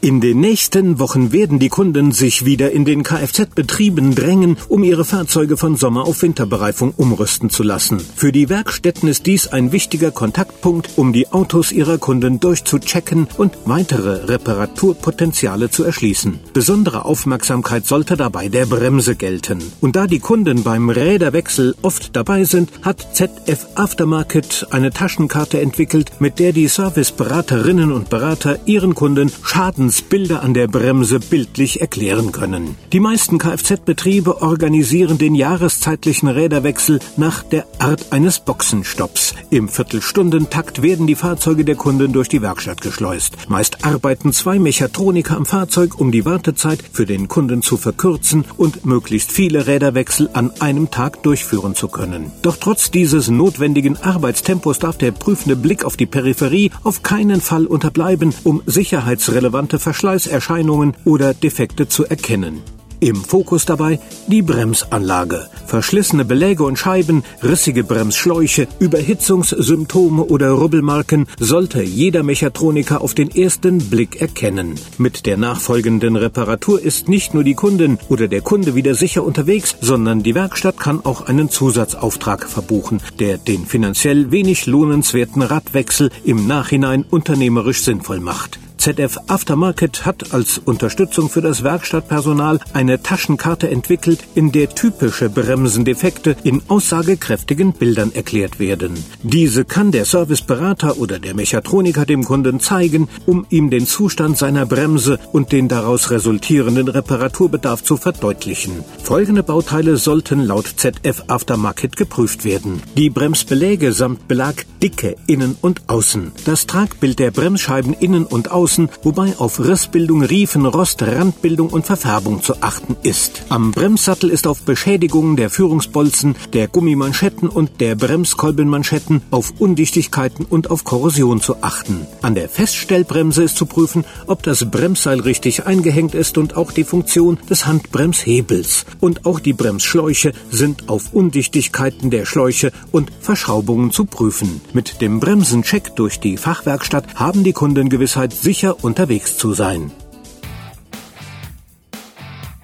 In den nächsten Wochen werden die Kunden sich wieder in den Kfz-Betrieben drängen, um ihre Fahrzeuge von Sommer- auf Winterbereifung umrüsten zu lassen. Für die Werkstätten ist dies ein wichtiger Kontaktpunkt, um die Autos ihrer Kunden durchzuchecken und weitere Reparaturpotenziale zu erschließen. Besondere Aufmerksamkeit sollte dabei der Bremse gelten. Und da die Kunden beim Räderwechsel oft dabei sind, hat ZF Aftermarket eine Taschenkarte entwickelt, mit der die Serviceberaterinnen und Berater ihren Kunden Schaden Bilder an der Bremse bildlich erklären können. Die meisten Kfz-Betriebe organisieren den jahreszeitlichen Räderwechsel nach der Art eines Boxenstopps. Im Viertelstundentakt werden die Fahrzeuge der Kunden durch die Werkstatt geschleust. Meist arbeiten zwei Mechatroniker am Fahrzeug, um die Wartezeit für den Kunden zu verkürzen und möglichst viele Räderwechsel an einem Tag durchführen zu können. Doch trotz dieses notwendigen Arbeitstempos darf der prüfende Blick auf die Peripherie auf keinen Fall unterbleiben, um sicherheitsrelevante Verschleißerscheinungen oder Defekte zu erkennen. Im Fokus dabei die Bremsanlage. Verschlissene Beläge und Scheiben, rissige Bremsschläuche, Überhitzungssymptome oder Rubbelmarken sollte jeder Mechatroniker auf den ersten Blick erkennen. Mit der nachfolgenden Reparatur ist nicht nur die Kundin oder der Kunde wieder sicher unterwegs, sondern die Werkstatt kann auch einen Zusatzauftrag verbuchen, der den finanziell wenig lohnenswerten Radwechsel im Nachhinein unternehmerisch sinnvoll macht. ZF Aftermarket hat als Unterstützung für das Werkstattpersonal eine Taschenkarte entwickelt, in der typische Bremsendefekte in aussagekräftigen Bildern erklärt werden. Diese kann der Serviceberater oder der Mechatroniker dem Kunden zeigen, um ihm den Zustand seiner Bremse und den daraus resultierenden Reparaturbedarf zu verdeutlichen. Folgende Bauteile sollten laut ZF Aftermarket geprüft werden. Die Bremsbeläge samt Belag Dicke innen und außen. Das Tragbild der Bremsscheiben innen und außen außen, wobei auf Rissbildung, Riefen, Rost, Randbildung und Verfärbung zu achten ist. Am Bremssattel ist auf Beschädigungen der Führungsbolzen, der Gummimanschetten und der Bremskolbenmanschetten, auf Undichtigkeiten und auf Korrosion zu achten. An der Feststellbremse ist zu prüfen, ob das Bremsseil richtig eingehängt ist und auch die Funktion des Handbremshebels. Und auch die Bremsschläuche sind auf Undichtigkeiten der Schläuche und Verschraubungen zu prüfen. Mit dem Bremsencheck durch die Fachwerkstatt haben die Kunden Gewissheit, sicher sicher unterwegs zu sein.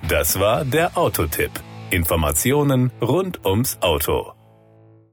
Das war der Autotipp. Informationen rund ums Auto.